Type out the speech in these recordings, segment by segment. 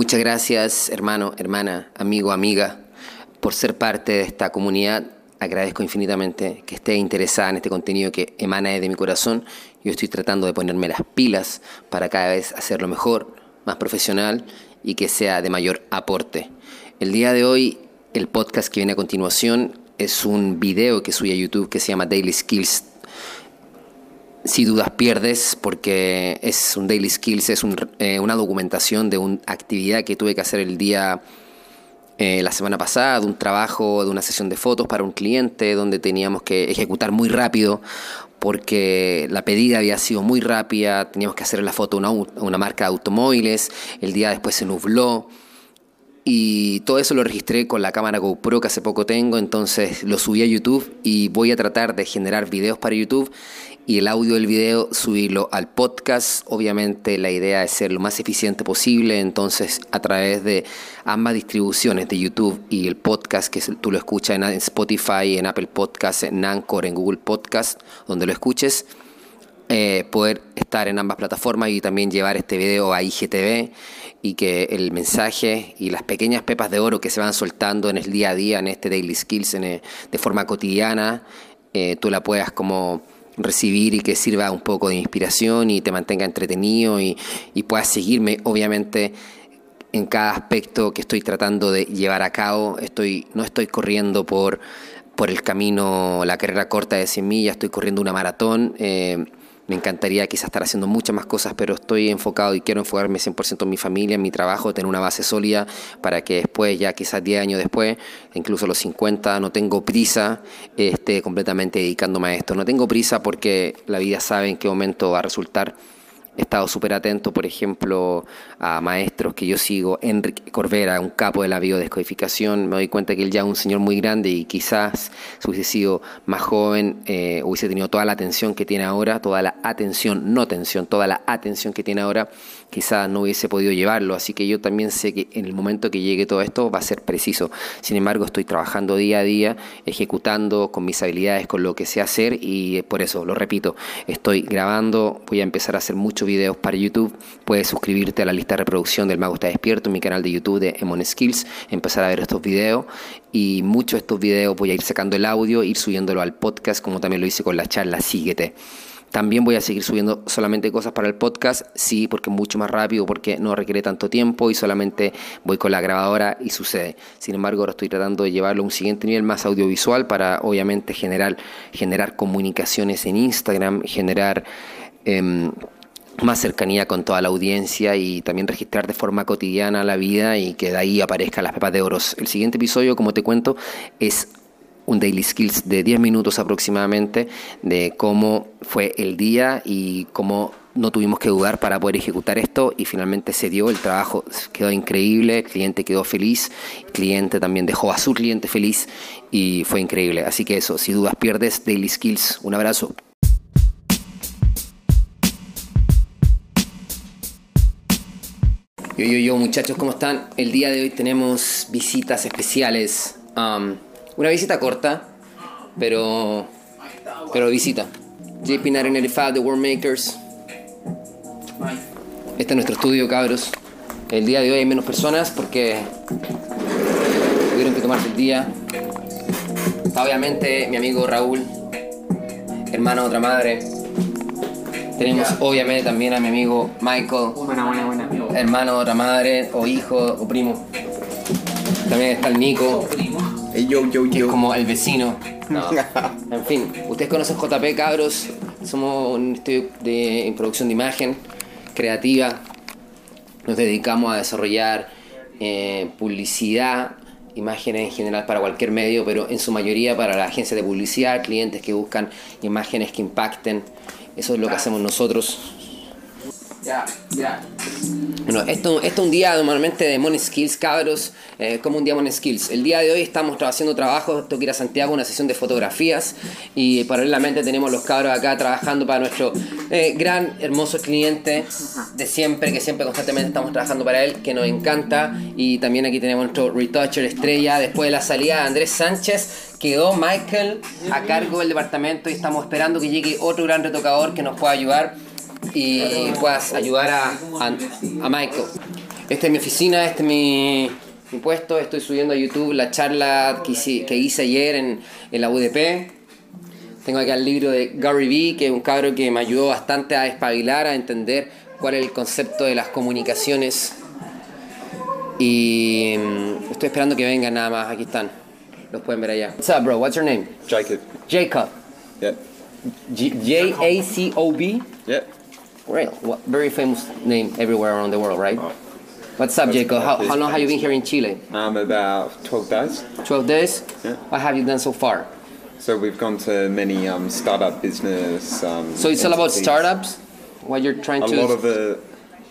Muchas gracias, hermano, hermana, amigo, amiga, por ser parte de esta comunidad. Agradezco infinitamente que esté interesada en este contenido que emana de mi corazón. Yo estoy tratando de ponerme las pilas para cada vez hacerlo mejor, más profesional y que sea de mayor aporte. El día de hoy, el podcast que viene a continuación es un video que subí a YouTube que se llama Daily Skills si dudas pierdes, porque es un daily skills, es eh, una documentación de una actividad que tuve que hacer el día, eh, la semana pasada, de un trabajo, de una sesión de fotos para un cliente, donde teníamos que ejecutar muy rápido, porque la pedida había sido muy rápida, teníamos que hacer la foto a una, una marca de automóviles, el día después se nubló. Y todo eso lo registré con la cámara GoPro que hace poco tengo, entonces lo subí a YouTube y voy a tratar de generar videos para YouTube y el audio del video subirlo al podcast. Obviamente la idea es ser lo más eficiente posible, entonces a través de ambas distribuciones de YouTube y el podcast, que tú lo escuchas en Spotify, en Apple Podcast, en Anchor, en Google Podcast, donde lo escuches. Eh, poder estar en ambas plataformas y también llevar este video a IGTV y que el mensaje y las pequeñas pepas de oro que se van soltando en el día a día, en este Daily Skills, de forma cotidiana, eh, tú la puedas como recibir y que sirva un poco de inspiración y te mantenga entretenido y, y puedas seguirme, obviamente en cada aspecto que estoy tratando de llevar a cabo. Estoy, no estoy corriendo por, por el camino, la carrera corta de 100 millas, estoy corriendo una maratón. Eh, me encantaría quizás estar haciendo muchas más cosas, pero estoy enfocado y quiero enfocarme 100% en mi familia, en mi trabajo, tener una base sólida para que después, ya quizás 10 años después, incluso los 50, no tengo prisa, esté completamente dedicándome a esto. No tengo prisa porque la vida sabe en qué momento va a resultar He estado súper atento, por ejemplo, a maestros que yo sigo, Enrique Corvera, un capo de la biodescodificación. Me doy cuenta que él ya es un señor muy grande y quizás si hubiese sido más joven, eh, hubiese tenido toda la atención que tiene ahora, toda la atención, no tensión, toda la atención que tiene ahora, quizás no hubiese podido llevarlo. Así que yo también sé que en el momento que llegue todo esto va a ser preciso. Sin embargo, estoy trabajando día a día, ejecutando con mis habilidades, con lo que sé hacer y por eso, lo repito, estoy grabando, voy a empezar a hacer mucho videos para YouTube. Puedes suscribirte a la lista de reproducción del Mago Está Despierto en mi canal de YouTube de Emon Skills, empezar a ver estos videos y muchos de estos videos voy a ir sacando el audio, ir subiéndolo al podcast como también lo hice con la charla Síguete. También voy a seguir subiendo solamente cosas para el podcast, sí, porque es mucho más rápido, porque no requiere tanto tiempo y solamente voy con la grabadora y sucede. Sin embargo, ahora estoy tratando de llevarlo a un siguiente nivel más audiovisual para obviamente generar, generar comunicaciones en Instagram, generar... Em, más cercanía con toda la audiencia y también registrar de forma cotidiana la vida y que de ahí aparezcan las pepas de oros. El siguiente episodio, como te cuento, es un Daily Skills de 10 minutos aproximadamente de cómo fue el día y cómo no tuvimos que dudar para poder ejecutar esto y finalmente se dio, el trabajo quedó increíble, el cliente quedó feliz, el cliente también dejó a su cliente feliz y fue increíble. Así que eso, si dudas pierdes, Daily Skills, un abrazo. Yo, yo, yo, muchachos, ¿cómo están? El día de hoy tenemos visitas especiales. Um, una visita corta, pero, pero visita. JP 995 The World Makers. Este es nuestro estudio, cabros. El día de hoy hay menos personas porque tuvieron que tomarse el día. Está obviamente mi amigo Raúl, hermano de otra madre. Tenemos obviamente también a mi amigo Michael. Buena, buena, buena. Hermano de otra madre, o hijo, o primo. También está el Nico. yo, yo, yo. es como el vecino. en fin, ustedes conocen JP Cabros. Somos un estudio de producción de imagen creativa. Nos dedicamos a desarrollar eh, publicidad, imágenes en general para cualquier medio, pero en su mayoría para la agencia de publicidad, clientes que buscan imágenes que impacten eso es lo que hacemos nosotros. Ya, ya. Bueno, esto, esto es un día normalmente de Money Skills, cabros, eh, como un día Money Skills. El día de hoy estamos haciendo trabajo, tengo que ir a Santiago, una sesión de fotografías y paralelamente tenemos los cabros acá trabajando para nuestro eh, gran, hermoso cliente de siempre, que siempre constantemente estamos trabajando para él, que nos encanta. Y también aquí tenemos nuestro retoucher estrella, después de la salida de Andrés Sánchez, quedó Michael a cargo del departamento y estamos esperando que llegue otro gran retocador que nos pueda ayudar y puedas ayudar a, a, Michael. Esta es mi oficina, este es mi, mi puesto. Estoy subiendo a YouTube la charla que hice, que hice ayer en, en la UDP. Tengo acá el libro de Gary Vee, que es un cabro que me ayudó bastante a espabilar, a entender cuál es el concepto de las comunicaciones. Y mm, estoy esperando que vengan nada más. Aquí están. Los pueden ver allá. What's up, bro? What's your name? Jacob. Jacob. Yeah. J A C O B. Yeah. Great. What, very famous name everywhere around the world, right? Oh. What's up, That's Jacob? How, how long have you been here in Chile? Um, about 12 days. 12 days? Yeah. What have you done so far? So we've gone to many um, startup business. Um, So it's all about startups? What you're trying A to... lot of the,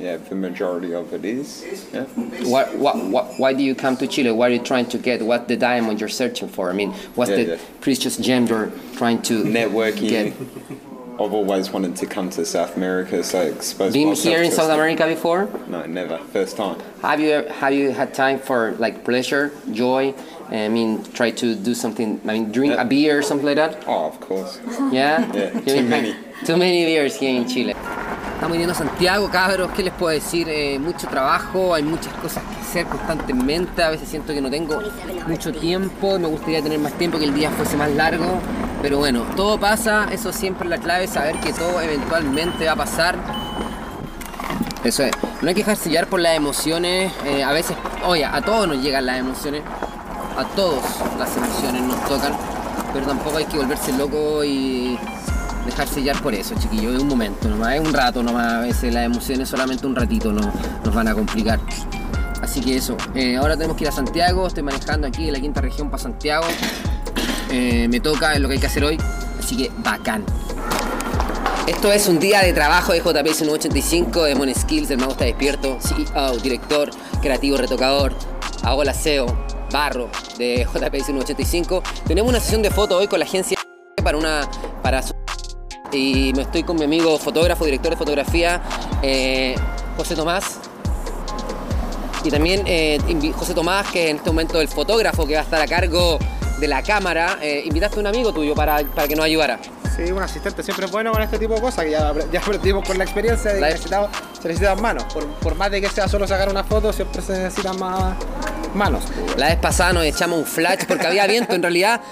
yeah, the majority of it is. Yeah. What, what, what, why do you come to Chile? What are you trying to get? What the diamond you're searching for? I mean, what's Yeah, the yeah. precious gem you're trying to Networking. get? I've always wanted to come to South America, so expose Been here in South America before? No, never. First time. Have you have you had time for like pleasure, joy? I mean, try to do something. I mean, drink a Yeah. beer or something like that. Oh, of course. Yeah. Yeah, too many. Too many beers here in Chile. Estamos viniendo a Santiago, cabros. ¿Qué les puedo decir? Eh, mucho trabajo, hay muchas cosas que hacer constantemente. A veces siento que no tengo mucho tiempo. Me gustaría tener más tiempo, que el día fuese más largo. Pero bueno, todo pasa. Eso siempre es la clave, saber que todo eventualmente va a pasar. Eso es. No hay que dejarse llevar por las emociones. eh, a veces, oye, a todos nos llegan las emociones. A todos las emociones nos tocan. Pero tampoco hay que volverse loco y dejarse llevar por eso, chiquillos. Es un momento nomás, es un rato nomás. A veces las emociones solamente un ratito no, nos van a complicar. Así que eso. eh, ahora tenemos que ir a Santiago. Estoy manejando aquí de la quinta región para Santiago. Eh, me toca, es lo que hay que hacer hoy. Así que bacán. Esto es un día de trabajo de JPS 985 de Mon Skills, el mago está despierto, CEO, director, creativo, retocador, hago el aseo, barro de JPS 985. Tenemos una sesión de fotos hoy con la agencia para una para su- y me estoy con mi amigo fotógrafo, director de fotografía, eh, José Tomás. Y también eh, José Tomás, que en este momento es el fotógrafo que va a estar a cargo de la cámara. Eh, invitaste a un amigo tuyo para, para que nos ayudara. Sí, un asistente siempre es bueno con este tipo de cosas, que ya, ya aprendimos con la experiencia de que necesitamos, se necesitan manos. Por, por más de que sea solo sacar una foto, siempre se necesitan más manos. La vez pasada nos echamos un flash porque había viento. En realidad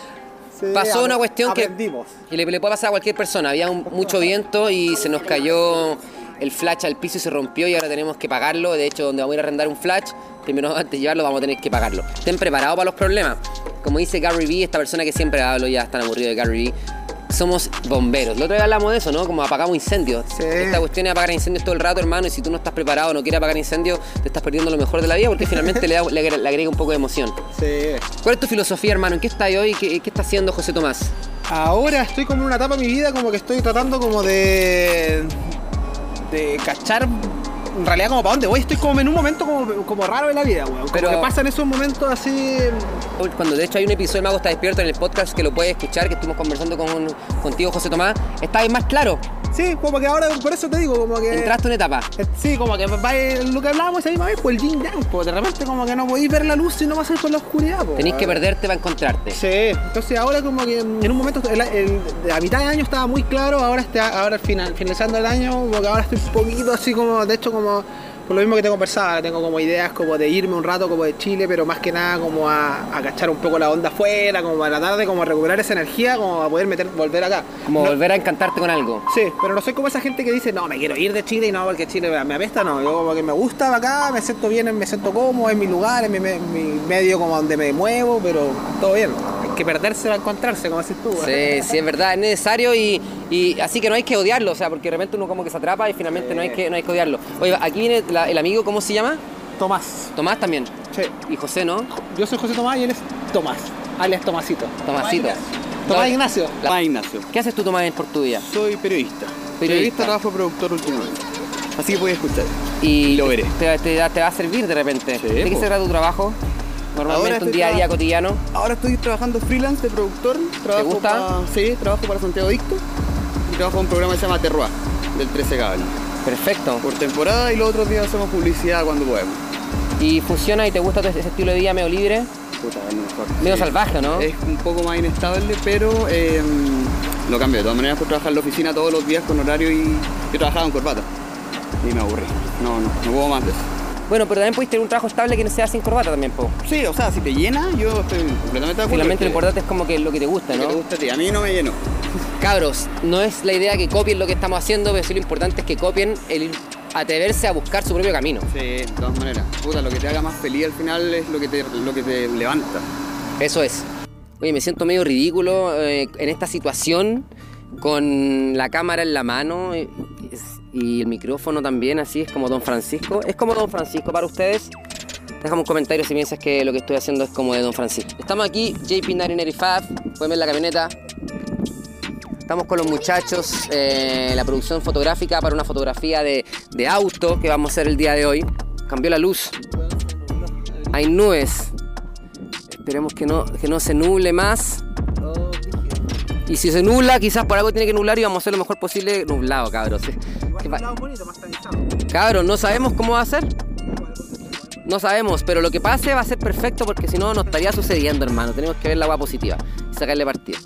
Sí, pasó una cuestión que aprendimos. y le, le puede pasar a cualquier persona. Había un- mucho viento y se nos cayó el flash al piso y se rompió y ahora tenemos que pagarlo. De hecho, donde vamos a ir a arrendar un flash, primero antes de llevarlo vamos a tener que pagarlo. Estén preparados para los problemas. Como dice Gary Vee, esta persona que siempre hablo, ya están aburrido de Gary Vee. Somos bomberos. La otra vez hablamos de eso, ¿no? Como apagamos incendios. Sí. Esta cuestión es apagar incendios todo el rato, hermano. Y si tú no estás preparado, no quieres apagar incendios, te estás perdiendo lo mejor de la vida porque finalmente le, da- le agrega- le agrega un poco de emoción. Sí. ¿Cuál es tu filosofía, hermano? ¿En qué estás hoy? ¿Qué, qué está haciendo José Tomás? Ahora estoy como en una etapa de mi vida como que estoy tratando como de. De cachar. En realidad como para dónde voy, estoy como en un momento como, como raro de la vida, weón. Pero- que pasan esos momentos así. Cuando de hecho hay un episodio de Mago está despierto en el podcast que lo puedes escuchar, que estuvimos conversando con, contigo, José Tomás, está ahí más claro. Sí, como que ahora, por eso te digo, como que. Entraste en una etapa. Eh, Sí, como que va lo que hablábamos esa misma vez, pues el yin yang, pues de repente como que no podéis ver la luz y no pasáis por la oscuridad, pues. Tenés que perderte para encontrarte. Sí, entonces ahora como que en un momento, el, el- a mitad de año estaba muy claro, ahora está, ahora al final, finalizando el año, como que ahora estoy un poquito así como, de hecho como, por lo mismo que te conversaba, tengo como ideas como de irme un rato como de Chile, pero más que nada como a, a cachar un poco la onda afuera, como a tratar de como recuperar esa energía, como a poder meter, volver acá. Como No- volver a encantarte con algo. Sí, pero no soy como esa gente que dice, no, me quiero ir de Chile y no, porque Chile me apesta, no. Yo como que me gusta acá, me siento bien, me siento cómodo, en mi lugar, en mi, mi medio como donde me muevo, pero todo bien. Que perderse para encontrarse, como decís tú. Sí, sí, es verdad, es necesario y, y así que no hay que odiarlo, o sea, porque de repente uno como que se atrapa y finalmente no hay que, no hay que odiarlo. Oye, aquí viene la- el amigo, ¿cómo se llama? Tomás. Tomás también. Sí. Y José, ¿no? Yo soy José Tomás y él es Tomás, alias Tomasito. Tomasito. Tomás Ignacio. La- Tomás Ignacio. ¿Qué haces tú, Tomás, por tu vida? Soy periodista. Periodista. trabajo productor últimamente. Así que voy a escuchar. Y Lo veré. Te, te- te va a servir de repente. Sí, ¿De qué po. se trata tu trabajo? Normalmente un día a día cotidiano. Ahora estoy trabajando freelance de productor. Trabajo gusta? pa- sí, trabajo para Santiago Dicto. Y trabajo en un programa que se llama Terroir, del 13 Cable. Perfecto. Por temporada y los otros días hacemos publicidad cuando podemos. ¿Y funciona y te gusta ese estilo de vida medio libre? Puta, es mejor. Medio Sí. salvaje, ¿no? Es un poco más inestable, pero eh, lo cambio. De todas maneras, por trabajar en la oficina todos los días con horario y yo trabajaba en corbata. Y me aburrí. No, no, no puedo más de eso. Bueno, pero también puedes tener un trabajo estable que no sea sin corbata también, po. Sí, o sea, si te llena, yo estoy completamente de acuerdo. Finalmente lo que- importante es como que lo que te gusta, que ¿no? te gusta a ti. A mí no me llenó. Cabros, no es la idea que copien lo que estamos haciendo, pero sí lo importante es que copien el atreverse a buscar su propio camino. Sí, de todas maneras. Puta, lo que te haga más feliz al final es lo que te, lo que te levanta. Eso es. Oye, me siento medio ridículo eh, en esta situación con la cámara en la mano y, y el micrófono también, así es como Don Francisco. ¿Es como Don Francisco para ustedes? Déjame un comentario si piensas que lo que estoy haciendo es como de Don Francisco. Estamos aquí, JP985, pueden ver la camioneta. Estamos con los muchachos, eh, la producción fotográfica para una fotografía de, de auto que vamos a hacer el día de hoy. Cambió la luz. Hay nubes. Esperemos que no, que no se nuble más. Y si se nubla, quizás por algo tiene que nublar y vamos a hacer lo mejor posible nublado, cabros. ¿Qué pa- Cabros, no sabemos cómo va a ser. No sabemos, pero lo que pase va a ser perfecto porque si no, no estaría sucediendo, hermano. Tenemos que ver la agua positiva y sacarle partido.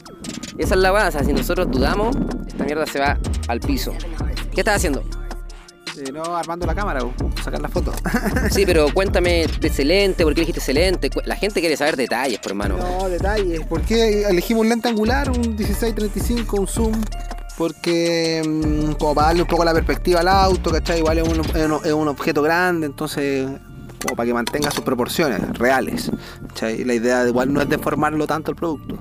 Esa es la weá, o sea, si nosotros dudamos, esta mierda se va al piso. ¿Qué estás haciendo? Eh, no, armando la cámara, sacar la foto. Sí, pero cuéntame de excelente, ¿por qué dijiste excelente? La gente quiere saber detalles, por hermano. No, detalles. ¿Por qué elegimos un lente angular, un 1635, un zoom? Porque mm, como para darle un poco la perspectiva al auto, ¿cachai? Igual es un, es un- es un objeto grande, entonces como para que mantenga sus proporciones reales. ¿cachai? La idea de igual no es deformarlo tanto el producto.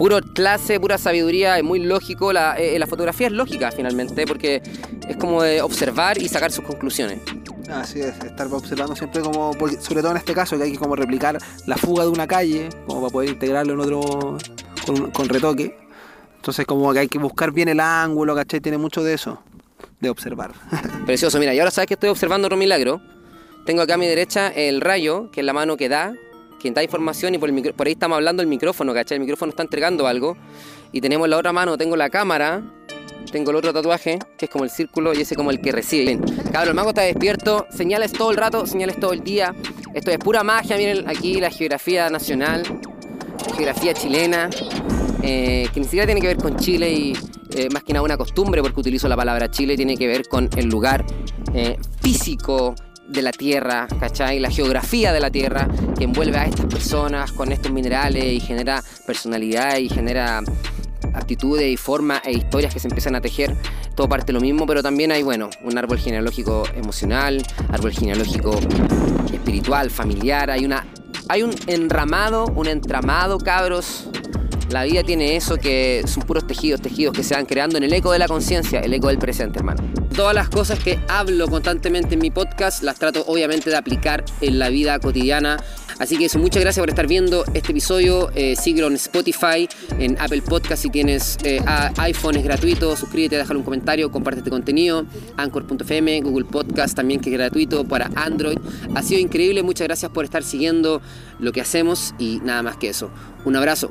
Puro clase, pura sabiduría, es muy lógico. La, eh, la fotografía es lógica finalmente, porque es como de observar y sacar sus conclusiones. Así es, estar observando siempre como, sobre todo en este caso, que hay que como replicar la fuga de una calle, como para poder integrarlo en otro, con, con retoque. Entonces como que hay que buscar bien el ángulo, ¿cachai? Tiene mucho de eso, de observar. Precioso, mira, y ahora sabes que estoy observando otro milagro. Tengo acá a mi derecha el rayo, que es la mano que da, quien da información, y por, el micro- por ahí estamos hablando del micrófono, ¿cachai? El micrófono está entregando algo. Y tenemos la otra mano, tengo la cámara, tengo el otro tatuaje, que es como el círculo, y ese como el que recibe. Bien. Cabrón, el mago está despierto, señales todo el rato, señales todo el día. Esto es pura magia, miren aquí la geografía nacional, la geografía chilena, eh, que ni siquiera tiene que ver con Chile y eh, más que nada una costumbre, porque utilizo la palabra Chile, tiene que ver con el lugar eh, físico de la tierra, ¿cachai? La geografía de la tierra que envuelve a estas personas con estos minerales y genera personalidad y genera actitudes y formas e historias que se empiezan a tejer, todo parte de lo mismo, pero también hay, bueno, un árbol genealógico emocional, árbol genealógico espiritual, familiar, hay una hay un enramado, un entramado, cabros. La vida tiene eso que son puros tejidos, tejidos que se van creando en el eco de la conciencia, el eco del presente, hermano. Todas las cosas que hablo constantemente en mi podcast las trato obviamente de aplicar en la vida cotidiana. Así que eso, muchas gracias por estar viendo este episodio. Eh, síguelo en Spotify, en Apple Podcast si tienes eh, iPhone es gratuito. Suscríbete, déjale un comentario, comparte este contenido. Anchor.fm, Google Podcast también que es gratuito para Android. Ha sido increíble, muchas gracias por estar siguiendo lo que hacemos y nada más que eso. Un abrazo.